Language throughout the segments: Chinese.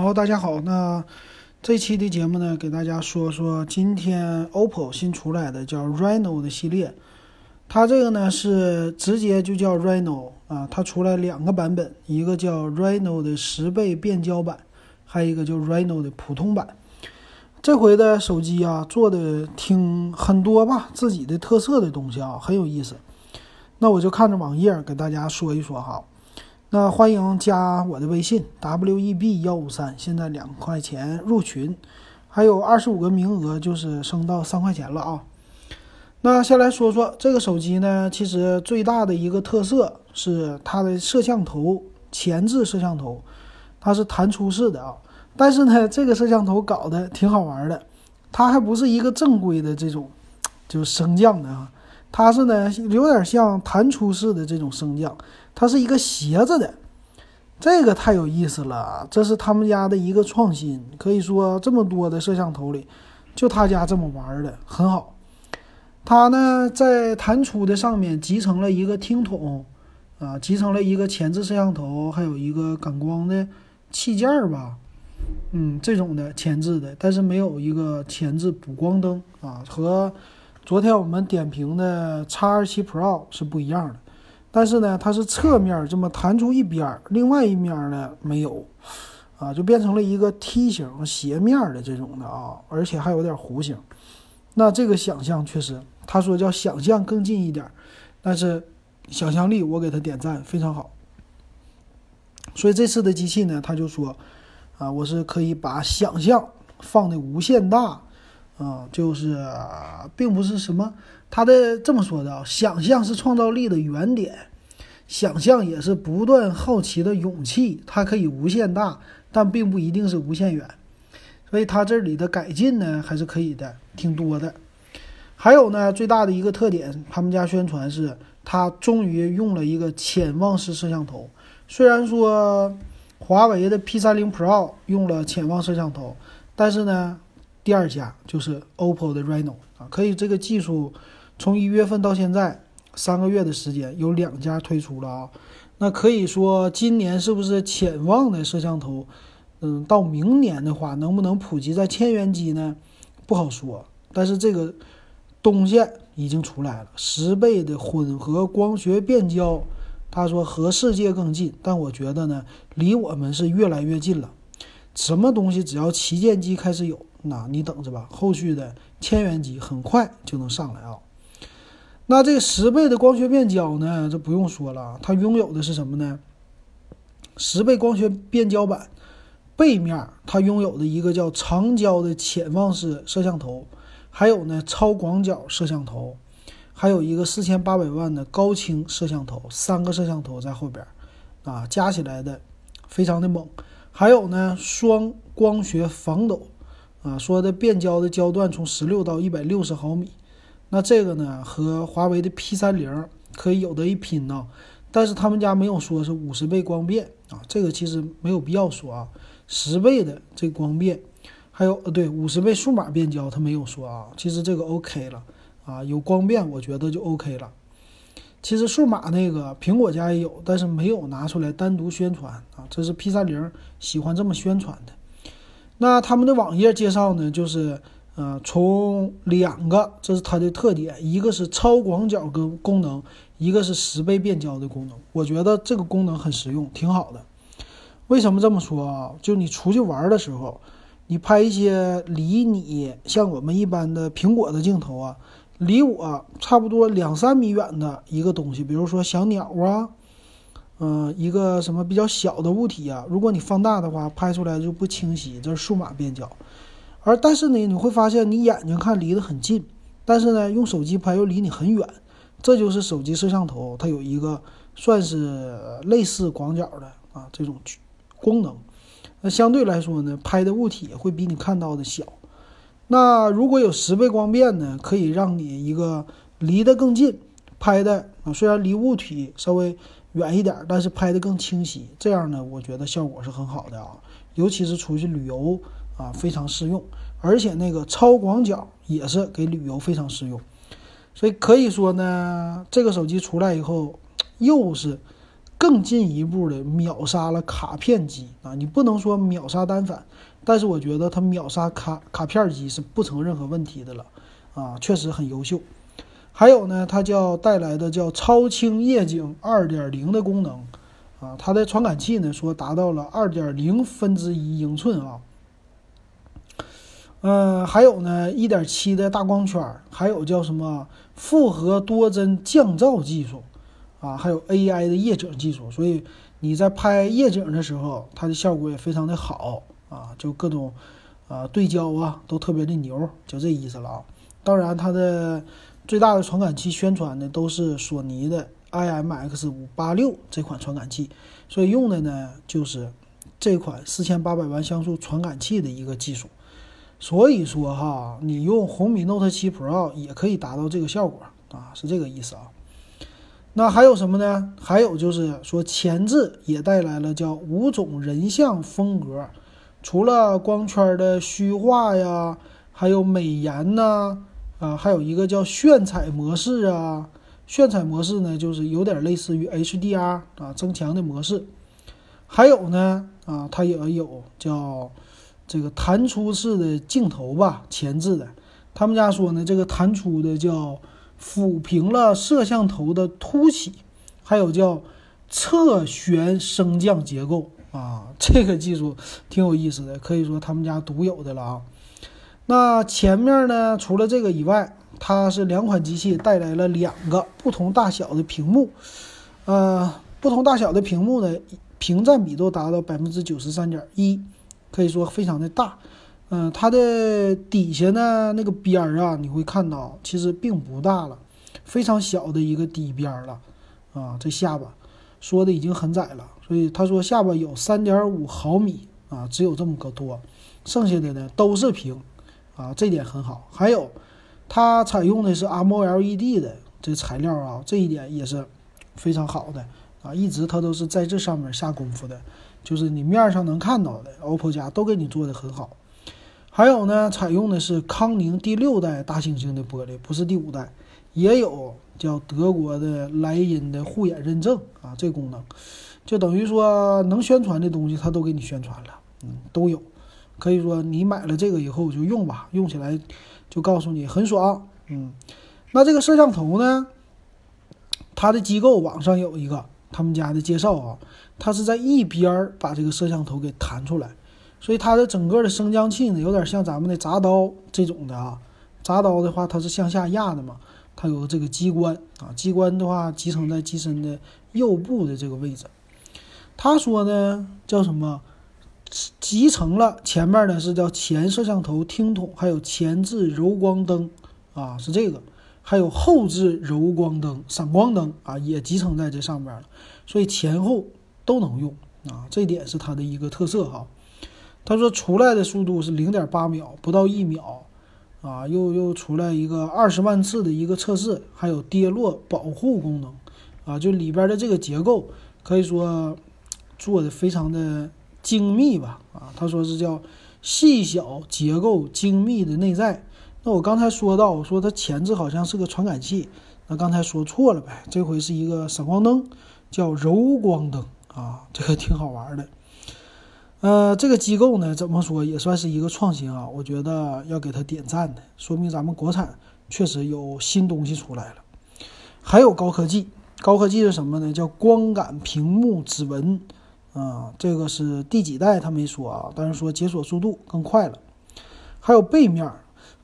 好，大家好。那这期的节目呢，给大家说说今天 OPPO 新出来的叫 Reno 的系列。它这个呢是直接就叫 Reno 啊，它出来两个版本，一个叫 Reno 的十倍变焦版，还有一个就 Reno 的普通版。这回的手机啊，做的挺很多吧，自己的特色的东西啊，很有意思。那我就看着网页给大家说一说哈。那欢迎加我的微信 w e b 幺五三，现在两块钱入群，还有二十五个名额，就是升到三块钱了啊。那先来说说这个手机呢，其实最大的一个特色是它的摄像头前置摄像头，它是弹出式的啊。但是呢，这个摄像头搞得挺好玩的，它还不是一个正规的这种，就是升降的啊。它是呢，有点像弹出式的这种升降，它是一个斜着的，这个太有意思了。这是他们家的一个创新，可以说这么多的摄像头里，就他家这么玩的很好。它呢，在弹出的上面集成了一个听筒，啊，集成了一个前置摄像头，还有一个感光的器件儿吧，嗯，这种的前置的，但是没有一个前置补光灯啊，和。昨天我们点评的 X 二七 Pro 是不一样的，但是呢，它是侧面这么弹出一边，另外一面呢没有，啊，就变成了一个梯形斜面的这种的啊，而且还有点弧形。那这个想象确实，他说叫想象更近一点，但是想象力我给他点赞，非常好。所以这次的机器呢，他就说，啊，我是可以把想象放的无限大。啊，就是并不是什么，他的这么说的啊，想象是创造力的原点，想象也是不断好奇的勇气，它可以无限大，但并不一定是无限远，所以它这里的改进呢还是可以的，挺多的。还有呢，最大的一个特点，他们家宣传是它终于用了一个潜望式摄像头，虽然说华为的 P 三零 Pro 用了潜望摄像头，但是呢。第二家就是 OPPO 的 Reno 啊，可以这个技术从一月份到现在三个月的时间，有两家推出了啊。那可以说今年是不是潜望的摄像头？嗯，到明年的话，能不能普及在千元机呢？不好说。但是这个东西已经出来了，十倍的混合光学变焦，他说和世界更近，但我觉得呢，离我们是越来越近了。什么东西只要旗舰机开始有？那你等着吧，后续的千元机很快就能上来啊。那这十倍的光学变焦呢？这不用说了，它拥有的是什么呢？十倍光学变焦版背面它拥有的一个叫长焦的潜望式摄像头，还有呢超广角摄像头，还有一个四千八百万的高清摄像头，三个摄像头在后边啊，加起来的非常的猛。还有呢双光学防抖。啊，说的变焦的焦段从十六到一百六十毫米，那这个呢和华为的 P 三零可以有的一拼呢，但是他们家没有说是五十倍光变啊，这个其实没有必要说啊，十倍的这光变，还有呃对五十倍数码变焦他没有说啊，其实这个 OK 了啊，有光变我觉得就 OK 了。其实数码那个苹果家也有，但是没有拿出来单独宣传啊，这是 P 三零喜欢这么宣传的。那他们的网页介绍呢，就是，呃，从两个，这是它的特点，一个是超广角跟功能，一个是十倍变焦的功能。我觉得这个功能很实用，挺好的。为什么这么说啊？就你出去玩的时候，你拍一些离你像我们一般的苹果的镜头啊，离我差不多两三米远的一个东西，比如说小鸟啊。嗯，一个什么比较小的物体啊？如果你放大的话，拍出来就不清晰，这是数码变焦。而但是呢，你会发现你眼睛看离得很近，但是呢，用手机拍又离你很远。这就是手机摄像头它有一个算是类似广角的啊这种功能。那相对来说呢，拍的物体会比你看到的小。那如果有十倍光变呢，可以让你一个离得更近，拍的啊虽然离物体稍微。远一点，但是拍的更清晰，这样呢，我觉得效果是很好的啊，尤其是出去旅游啊，非常适用。而且那个超广角也是给旅游非常适用，所以可以说呢，这个手机出来以后，又是更进一步的秒杀了卡片机啊！你不能说秒杀单反，但是我觉得它秒杀卡卡片机是不成任何问题的了啊，确实很优秀。还有呢，它叫带来的叫超清夜景二点零的功能啊，它的传感器呢说达到了二点零分之一英寸啊。嗯，还有呢，一点七的大光圈，还有叫什么复合多帧降噪技术。啊，还有 AI 的夜景技术，所以你在拍夜景的时候，它的效果也非常的好啊，就各种啊对焦啊都特别的牛，就这意思了啊。当然，它的最大的传感器宣传的都是索尼的 IMX 五八六这款传感器，所以用的呢就是这款四千八百万像素传感器的一个技术。所以说哈，你用红米 Note 七 Pro 也可以达到这个效果啊，是这个意思啊。那还有什么呢？还有就是说前置也带来了叫五种人像风格，除了光圈的虚化呀，还有美颜呐，啊还有一个叫炫彩模式啊。炫彩模式呢，就是有点类似于 HDR 啊增强的模式。还有呢，啊，它也有叫这个弹出式的镜头吧，前置的。他们家说呢，这个弹出的叫。抚平了摄像头的凸起，还有叫侧旋升降结构啊，这个技术挺有意思的，可以说他们家独有的了啊。那前面呢，除了这个以外，它是两款机器带来了两个不同大小的屏幕，呃，不同大小的屏幕呢，屏占比都达到百分之九十三点一，可以说非常的大。嗯，它的底下呢那个边儿啊，你会看到其实并不大了，非常小的一个底边儿了，啊，这下巴说的已经很窄了，所以他说下巴有三点五毫米啊，只有这么个多，剩下的呢都是屏，啊，这点很好。还有，它采用的是 AMOLED 的这材料啊，这一点也是非常好的啊，一直它都是在这上面下功夫的，就是你面上能看到的，OPPO 家都给你做的很好。还有呢，采用的是康宁第六代大猩猩的玻璃，不是第五代，也有叫德国的莱茵的护眼认证啊，这功能就等于说能宣传的东西它都给你宣传了，嗯，都有，可以说你买了这个以后就用吧，用起来就告诉你很爽，嗯，那这个摄像头呢，它的机构网上有一个他们家的介绍啊，它是在一边儿把这个摄像头给弹出来。所以它的整个的升降器呢，有点像咱们的铡刀这种的啊。铡刀的话，它是向下压的嘛，它有这个机关啊。机关的话，集成在机身的右部的这个位置。他说呢，叫什么？集成了前面呢是叫前摄像头听筒，还有前置柔光灯啊，是这个，还有后置柔光灯、闪光灯啊，也集成在这上面了。所以前后都能用啊，这点是它的一个特色哈。他说出来的速度是零点八秒，不到一秒，啊，又又出来一个二十万次的一个测试，还有跌落保护功能，啊，就里边的这个结构可以说做的非常的精密吧，啊，他说是叫细小结构精密的内在。那我刚才说到，我说它前置好像是个传感器，那刚才说错了呗，这回是一个闪光灯，叫柔光灯，啊，这个挺好玩的。呃，这个机构呢，怎么说也算是一个创新啊，我觉得要给他点赞的，说明咱们国产确实有新东西出来了。还有高科技，高科技是什么呢？叫光感屏幕指纹，啊，这个是第几代他没说啊，但是说解锁速度更快了。还有背面，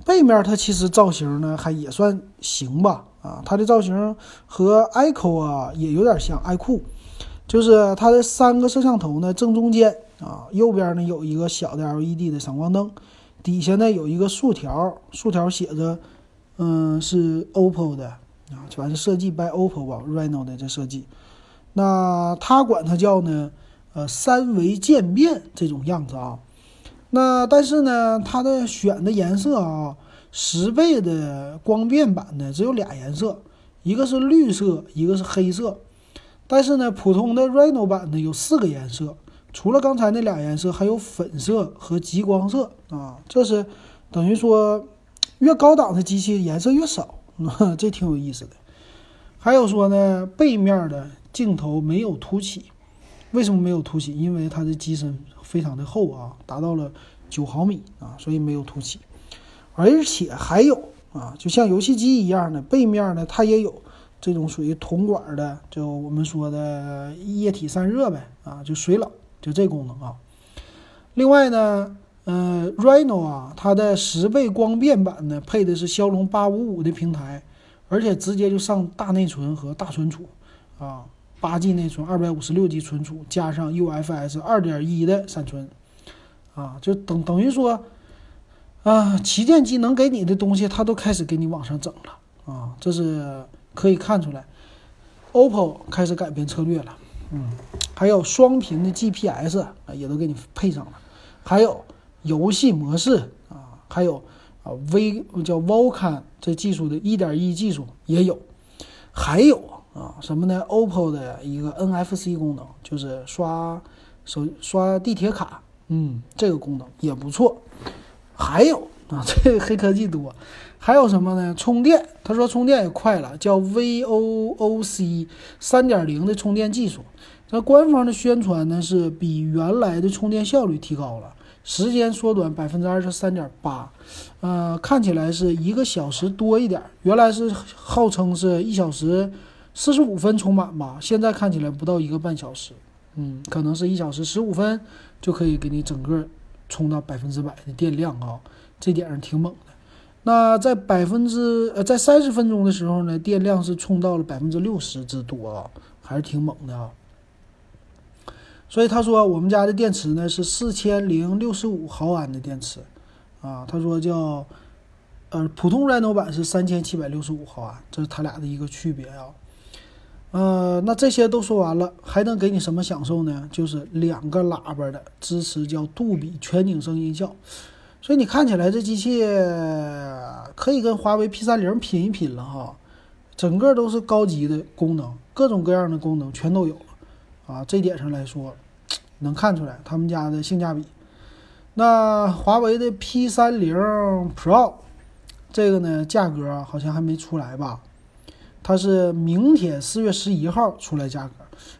背面它其实造型呢还也算行吧，啊，它的造型和 iQOO 啊也有点像，iQOO，就是它的三个摄像头呢正中间。啊，右边呢有一个小的 LED 的闪光灯，底下呢有一个竖条，竖条写着，嗯，是 OPPO 的啊，反正设计 by OPPO 吧，Reno 的这设计。那它管它叫呢，呃，三维渐变这种样子啊。那但是呢，它的选的颜色啊，十倍的光变版的只有俩颜色，一个是绿色，一个是黑色。但是呢，普通的 Reno 版的有四个颜色。除了刚才那俩颜色，还有粉色和极光色啊，这是等于说越高档的机器颜色越少，这挺有意思的。还有说呢，背面的镜头没有凸起，为什么没有凸起？因为它的机身非常的厚啊，达到了九毫米啊，所以没有凸起。而且还有啊，就像游戏机一样的背面呢，它也有这种属于铜管的，就我们说的液体散热呗啊，就水冷，就这功能啊。另外呢，呃，Reno 啊，它的十倍光变版呢，配的是骁龙八五五的平台，而且直接就上大内存和大存储，啊，八 G 内存，二百五十六 G 存储，加上 UFS 二点一的闪存，啊，就等等于说，啊，旗舰机能给你的东西，它都开始给你往上整了，啊，这是可以看出来，OPPO 开始改变策略了，嗯，还有双屏的 GPS，也都给你配上了。还有游戏模式啊，还有啊 V 叫 Vulkan 这技术的一点一技术也有，还有啊什么呢？OPPO 的一个 NFC 功能，就是刷手刷地铁卡，嗯，这个功能也不错。还有啊，这个黑科技多，还有什么呢？充电，他说充电也快了，叫 VOOC 三点零的充电技术。那官方的宣传呢是比原来的充电效率提高了。时间缩短百分之二十三点八，呃，看起来是一个小时多一点。原来是号称是一小时四十五分充满吧，现在看起来不到一个半小时，嗯，可能是一小时十五分就可以给你整个充到百分之百的电量啊，这点上挺猛的。那在百分之呃在三十分钟的时候呢，电量是充到了百分之六十之多啊，还是挺猛的啊。所以他说我们家的电池呢是四千零六十五毫安的电池，啊，他说叫，呃，普通 Reno 版是三千七百六十五毫安，这是他俩的一个区别啊。呃，那这些都说完了，还能给你什么享受呢？就是两个喇叭的支持，叫杜比全景声音效。所以你看起来这机器可以跟华为 P 三零拼一拼了哈，整个都是高级的功能，各种各样的功能全都有了。啊，这点上来说，能看出来他们家的性价比。那华为的 P 三零 Pro 这个呢，价格好像还没出来吧？它是明天四月十一号出来价格。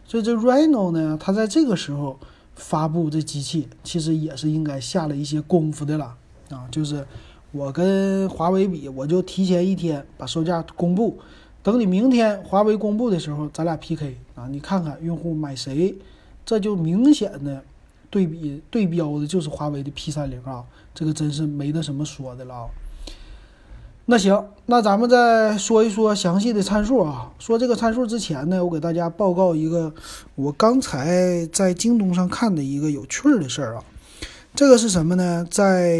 所以这 Reno 呢，它在这个时候发布这机器，其实也是应该下了一些功夫的了。啊，就是我跟华为比，我就提前一天把售价公布。等你明天华为公布的时候，咱俩 PK 啊！你看看用户买谁，这就明显的对比对标的就是华为的 P 三零啊，这个真是没得什么说的了啊。那行，那咱们再说一说详细的参数啊。说这个参数之前呢，我给大家报告一个我刚才在京东上看的一个有趣儿的事儿啊。这个是什么呢？在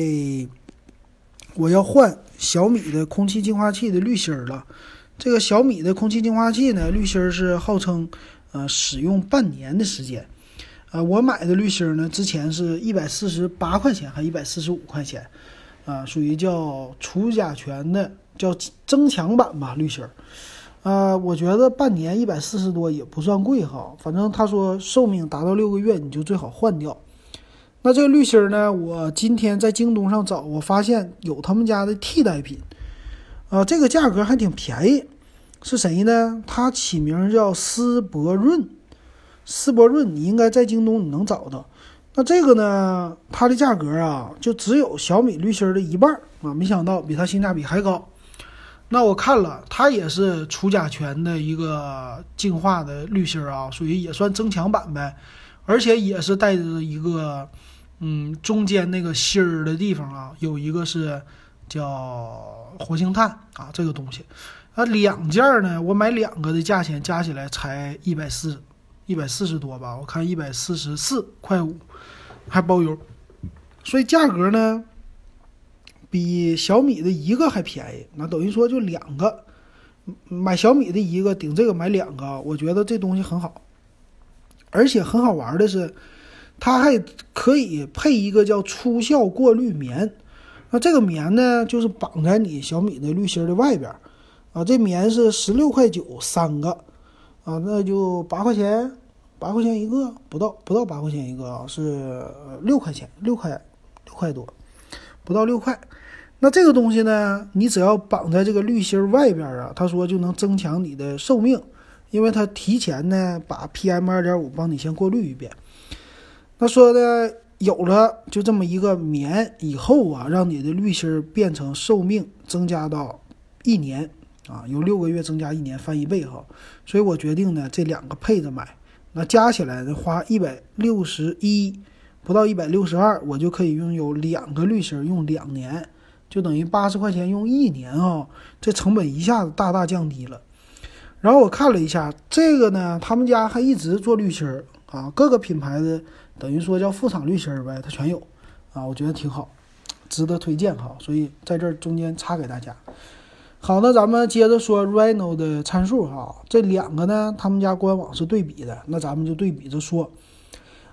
我要换小米的空气净化器的滤芯儿了。这个小米的空气净化器呢，滤芯儿是号称，呃，使用半年的时间，呃，我买的滤芯儿呢，之前是一百四十八块钱，还一百四十五块钱，啊，属于叫除甲醛的，叫增强版吧滤芯儿，啊，我觉得半年一百四十多也不算贵哈，反正他说寿命达到六个月你就最好换掉。那这个滤芯呢，我今天在京东上找，我发现有他们家的替代品。啊，这个价格还挺便宜，是谁呢？它起名叫思铂润，思铂润你应该在京东你能找到。那这个呢，它的价格啊，就只有小米滤芯的一半啊，没想到比它性价比还高。那我看了，它也是除甲醛的一个净化的滤芯啊，属于也算增强版呗，而且也是带着一个，嗯，中间那个芯儿的地方啊，有一个是。叫活性炭啊，这个东西，那，两件呢，我买两个的价钱加起来才一百四，一百四十多吧，我看一百四十四块五，还包邮，所以价格呢，比小米的一个还便宜，那等于说就两个，买小米的一个顶这个买两个，我觉得这东西很好，而且很好玩的是，它还可以配一个叫出效过滤棉。那这个棉呢，就是绑在你小米的滤芯的外边，啊，这棉是十六块九三个，啊，那就八块钱，八块钱一个，不到不到八块钱一个啊，是六块钱，六块六块多，不到六块。那这个东西呢，你只要绑在这个滤芯外边啊，他说就能增强你的寿命，因为它提前呢把 PM 二点五帮你先过滤一遍。那说的有了就这么一个棉以后啊，让你的滤芯变成寿命增加到一年啊，由六个月增加一年，翻一倍哈。所以我决定呢这两个配着买，那加起来呢花一百六十一，不到一百六十二，我就可以拥有两个滤芯用两年。就等于八十块钱用一年啊，这成本一下子大大降低了。然后我看了一下这个呢，他们家还一直做滤芯儿啊，各个品牌的等于说叫副厂滤芯儿呗，它全有啊，我觉得挺好，值得推荐哈。所以在这中间插给大家。好，那咱们接着说 Reno 的参数哈，这两个呢，他们家官网是对比的，那咱们就对比着说。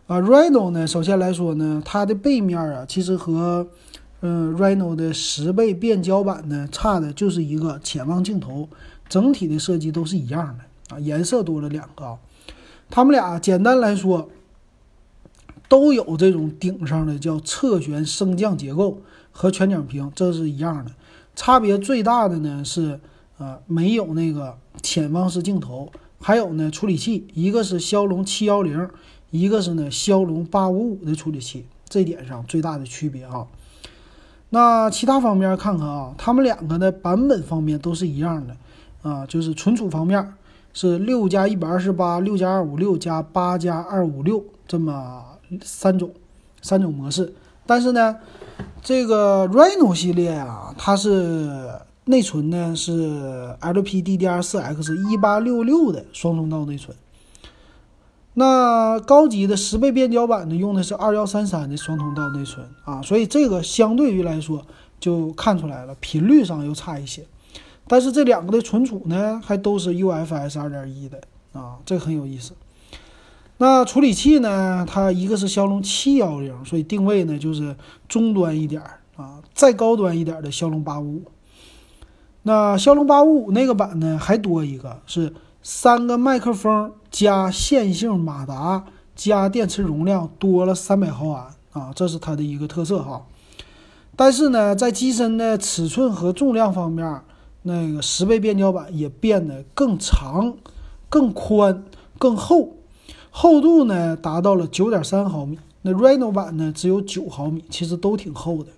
啊，Reno 呢，首先来说呢，它的背面啊，其实和嗯，Reno 的十倍变焦版呢，差的就是一个潜望镜头，整体的设计都是一样的啊，颜色多了两个啊。他们俩简单来说，都有这种顶上的叫侧旋升降结构和全景屏，这是一样的。差别最大的呢是，呃，没有那个潜望式镜头，还有呢处理器，一个是骁龙七幺零，一个是呢骁龙八五五的处理器，这点上最大的区别啊。那其他方面看看啊，他们两个的版本方面都是一样的啊，就是存储方面是六加一百二十八、六加二五六加八加二五六这么三种三种模式。但是呢，这个 Reno 系列啊，它是内存呢是 LPDDR4X 一八六六的双通道内存。那高级的十倍变焦版呢，用的是二幺三三的双通道内存啊，所以这个相对于来说就看出来了，频率上又差一些。但是这两个的存储呢，还都是 UFS 二点一的啊，这很有意思。那处理器呢，它一个是骁龙七幺零，所以定位呢就是中端一点啊，再高端一点的骁龙八五五。那骁龙八五五那个版呢，还多一个是。三个麦克风加线性马达加电池容量多了三百毫安啊，这是它的一个特色哈。但是呢，在机身的尺寸和重量方面，那个十倍变焦版也变得更长、更宽、更厚，厚度呢达到了九点三毫米。那 Reno 版呢只有九毫米，其实都挺厚的。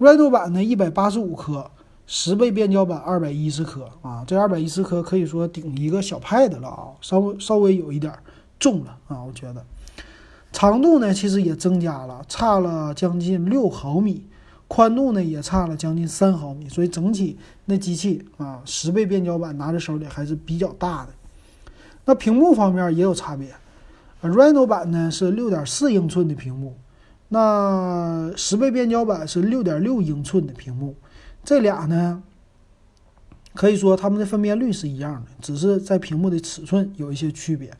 Reno 版呢一百八十五克。十倍变焦版二百一十克啊，这二百一十克可以说顶一个小 Pad 了啊，稍微稍微有一点重了啊，我觉得。长度呢其实也增加了，差了将近六毫米，宽度呢也差了将近三毫米，所以整体那机器啊，十倍变焦版拿在手里还是比较大的。那屏幕方面也有差别，Reno 版呢是六点四英寸的屏幕，那十倍变焦版是六点六英寸的屏幕。这俩呢，可以说它们的分辨率是一样的，只是在屏幕的尺寸有一些区别。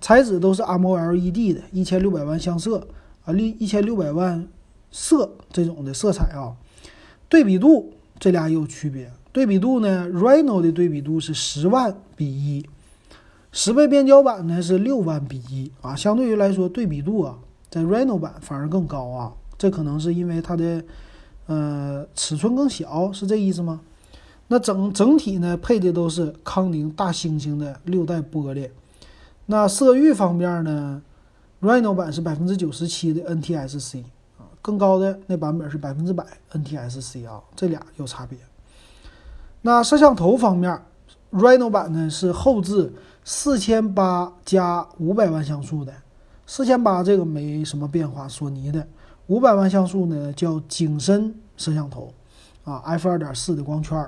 材质都是 AMOLED 的，一千六百万像素啊，一一千六百万色这种的色彩啊。对比度这俩也有区别。对比度呢，Reno 的对比度是十万比一，十倍变焦版呢是六万比一啊。相对于来说，对比度啊，在 Reno 版反而更高啊。这可能是因为它的。呃，尺寸更小是这意思吗？那整整体呢，配的都是康宁大猩猩的六代玻璃。那色域方面呢，Reno 版是百分之九十七的 NTSC 啊，更高的那版本是百分之百 NTSC 啊，这俩有差别。那摄像头方面，Reno 版呢是后置四千八加五百万像素的，四千八这个没什么变化，索尼的。五百万像素呢，叫景深摄像头，啊，f 二点四的光圈，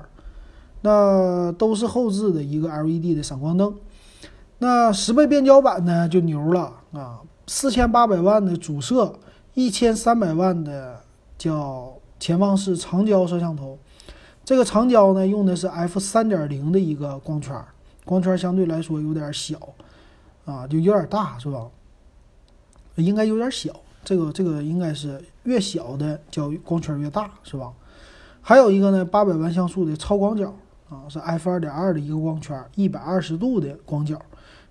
那都是后置的一个 LED 的闪光灯。那十倍变焦版呢就牛了啊，四千八百万的主摄，一千三百万的叫潜望式长焦摄像头。这个长焦呢用的是 f 三点零的一个光圈，光圈相对来说有点小，啊，就有点大是吧？应该有点小。这个这个应该是越小的叫光圈越大，是吧？还有一个呢，八百万像素的超广角啊，是 f 二点二的一个光圈，一百二十度的光角，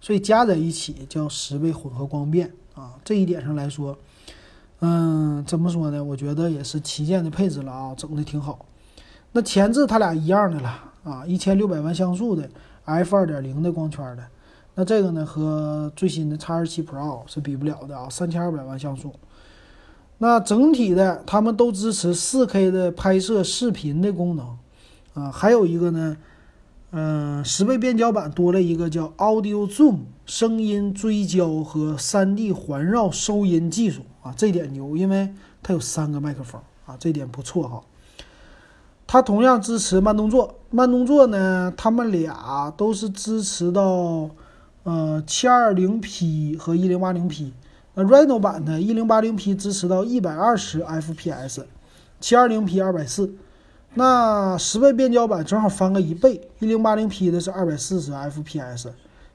所以加在一起叫十倍混合光变啊。这一点上来说，嗯，怎么说呢？我觉得也是旗舰的配置了啊，整的挺好。那前置它俩一样的了啊，一千六百万像素的 f 二点零的光圈的。那这个呢和最新的 X 二七 Pro 是比不了的啊，三千二百万像素。那整体的他们都支持四 K 的拍摄视频的功能啊，还有一个呢。嗯，十倍变焦版多了一个叫 Audio Zoom 声音追焦和 3D 环绕收音技术啊，这点牛，因为它有三个麦克风啊，这点不错哈。它同样支持慢动作，慢动作呢，他们俩都是支持到呃 720P 和 1080P。那 Reno 版的 1080P 支持到 120fps，720P 二百四。那十倍变焦版正好翻个一倍，一零八零 P 的是二百四十 fps，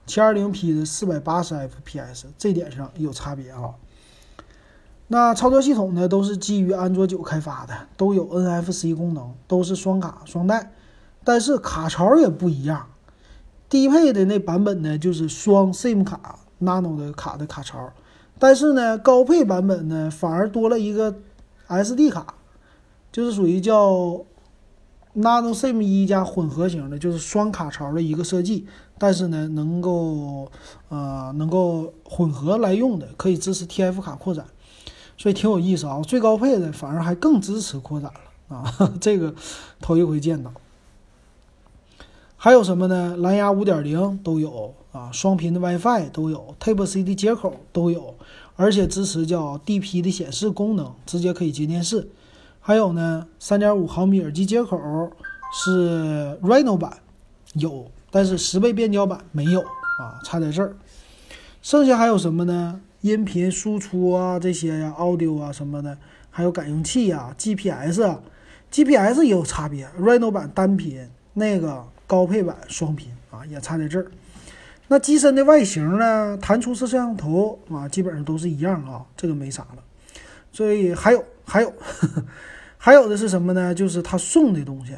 七二零 P 的四百八十 fps，这点上有差别啊。那操作系统呢，都是基于安卓九开发的，都有 NFC 功能，都是双卡双待，但是卡槽也不一样。低配的那版本呢，就是双 SIM 卡 Nano 的卡的卡槽，但是呢，高配版本呢，反而多了一个 SD 卡，就是属于叫。Nano SIM 一加混合型的，就是双卡槽的一个设计，但是呢，能够呃能够混合来用的，可以支持 TF 卡扩展，所以挺有意思啊。最高配的反而还更支持扩展了啊，这个头一回见到。还有什么呢？蓝牙五点零都有啊，双频的 WiFi 都有，Type C 的接口都有，而且支持叫 DP 的显示功能，直接可以接电视。还有呢，三点五毫米耳机接口是 Reno 版有，但是十倍变焦版没有啊，差在这儿。剩下还有什么呢？音频输出啊，这些呀，Audio 啊什么的，还有感应器呀，GPS，GPS 也有差别，Reno 版单频，那个高配版双频啊，也差在这儿。那机身的外形呢？弹出式摄像头啊，基本上都是一样啊，这个没啥了。所以还有还有。还有的是什么呢？就是他送的东西，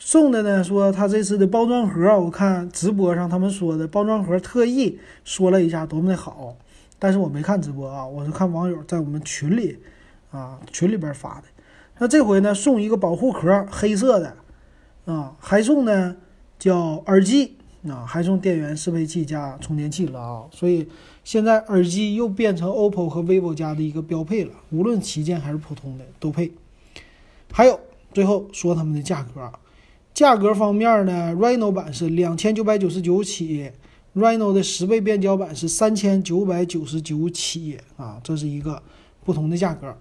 送的呢，说他这次的包装盒，我看直播上他们说的包装盒特意说了一下多么的好，但是我没看直播啊，我是看网友在我们群里啊群里边发的。那这回呢，送一个保护壳，黑色的啊，还送呢叫耳机啊，还送电源适配器加充电器了啊，所以现在耳机又变成 OPPO 和 vivo 家的一个标配了，无论旗舰还是普通的都配。还有，最后说他们的价格，价格方面呢，Reno 版是两千九百九十九起，Reno 的十倍变焦版是三千九百九十九起啊，这是一个不同的价格。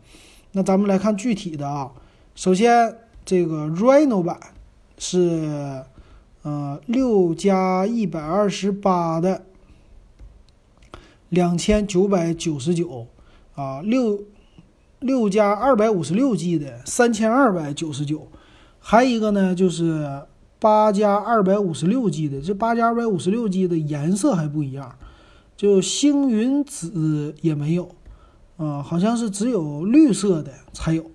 那咱们来看具体的啊，首先这个 Reno 版是呃六加一百二十八的两千九百九十九啊六。六加二百五十六 G 的三千二百九十九，还一个呢，就是八加二百五十六 G 的，这八加二百五十六 G 的颜色还不一样，就星云紫也没有，啊，好像是只有绿色的才有，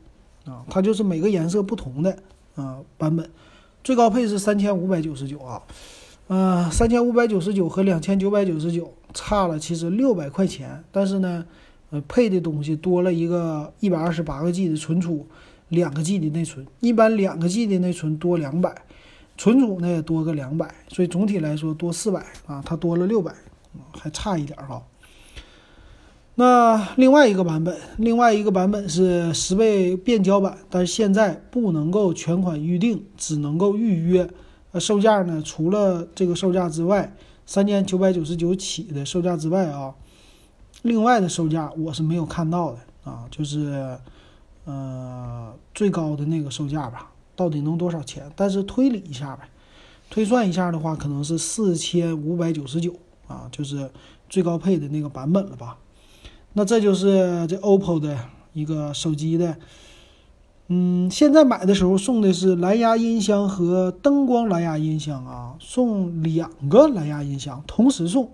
啊，它就是每个颜色不同的啊版本，最高配是三千五百九十九啊，嗯，三千五百九十九和两千九百九十九差了其实六百块钱，但是呢。呃配的东西多了一个一百二十八个 G 的存储，两个 G 的内存。一般两个 G 的内存多两百，存储呢也多个两百，所以总体来说多四百啊，它多了六百，还差一点哈。那另外一个版本，另外一个版本是十倍变焦版，但是现在不能够全款预定，只能够预约。呃，售价呢，除了这个售价之外，三千九百九十九起的售价之外啊。另外的售价我是没有看到的啊，就是，呃，最高的那个售价吧，到底能多少钱？但是推理一下呗，推算一下的话，可能是四千五百九十九啊，就是最高配的那个版本了吧？那这就是这 OPPO 的一个手机的，嗯，现在买的时候送的是蓝牙音箱和灯光蓝牙音箱啊，送两个蓝牙音箱，同时送。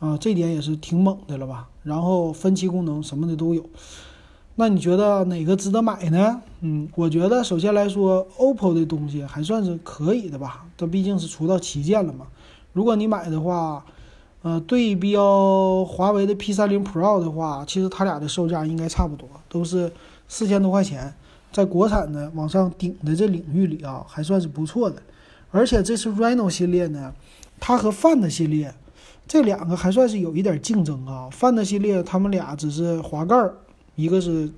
啊，这点也是挺猛的了吧？然后分期功能什么的都有，那你觉得哪个值得买呢？嗯，我觉得首先来说，OPPO 的东西还算是可以的吧，它毕竟是出到旗舰了嘛。如果你买的话，呃，对标华为的 P 三零 Pro 的话，其实它俩的售价应该差不多，都是四千多块钱，在国产的往上顶的这领域里啊，还算是不错的。而且这次 Reno 系列呢，它和 Find 系列这两个还算是有一点竞争啊。Find 系列他们俩只是滑盖，一个是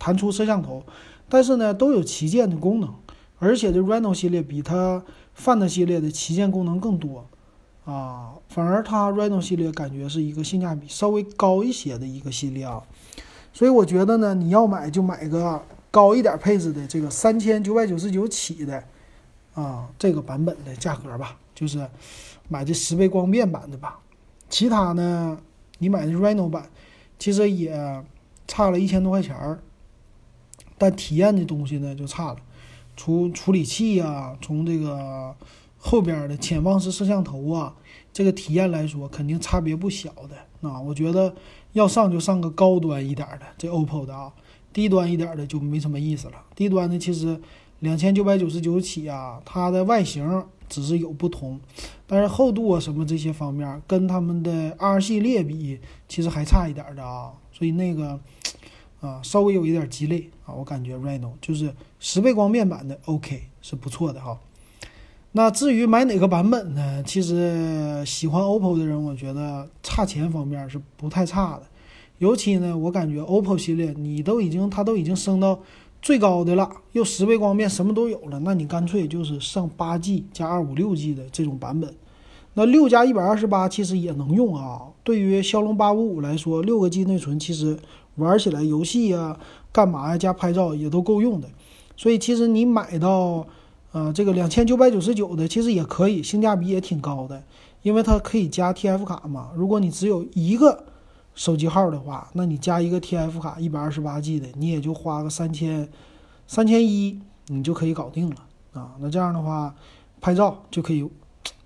弹出摄像头，但是呢都有旗舰的功能，而且这 Reno 系列比它 Find 系列的旗舰功能更多。啊，反而它 Reno 系列感觉是一个性价比稍微高一些的一个系列啊，所以我觉得呢，你要买就买个高一点配置的这个三千九百九十九起的啊这个版本的价格吧，就是买这十倍光变版的吧。其他呢，你买的 Reno 版其实也差了一千多块钱儿，但体验的东西呢就差了，处处理器呀，从这个。后边的潜望式摄像头啊，这个体验来说肯定差别不小的啊。我觉得要上就上个高端一点的，这 OPPO 的啊，低端一点的就没什么意思了。低端的其实两千九百九十九起啊，它的外形只是有不同，但是厚度啊什么这些方面跟他们的 R 系列比，其实还差一点的啊。所以那个啊，稍微有一点鸡肋啊，我感觉 Reno 就是十倍光变版的 OK 是不错的哈。那至于买哪个版本呢？其实喜欢 OPPO 的人，我觉得差钱方面是不太差的。尤其呢，我感觉 OPPO 系列你都已经它都已经升到最高的了，又十倍光变，什么都有了，那你干脆就是上八 G 加二五六 G 的这种版本。那六加一百二十八其实也能用啊。对于骁龙八五五来说，六个 G 内存其实玩起来游戏呀、干嘛呀、加拍照也都够用的。所以其实你买到。啊，这个两千九百九十九的其实也可以，性价比也挺高的，因为它可以加 TF 卡嘛。如果你只有一个手机号的话，那你加一个 TF 卡，一百二十八 G 的，你也就花个三千三千一，你就可以搞定了啊。那这样的话，拍照就可以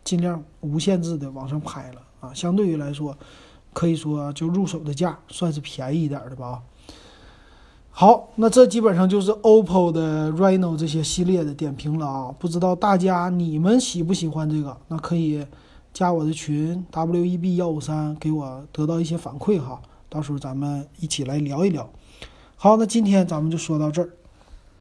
尽量无限制的往上拍了啊。相对于来说，可以说就入手的价算是便宜一点的吧。好，那这基本上就是 OPPO 的 Reno 这些系列的点评了啊！不知道大家你们喜不喜欢这个？那可以加我的群 WEB 幺五三，给我得到一些反馈哈。到时候咱们一起来聊一聊。好，那今天咱们就说到这儿。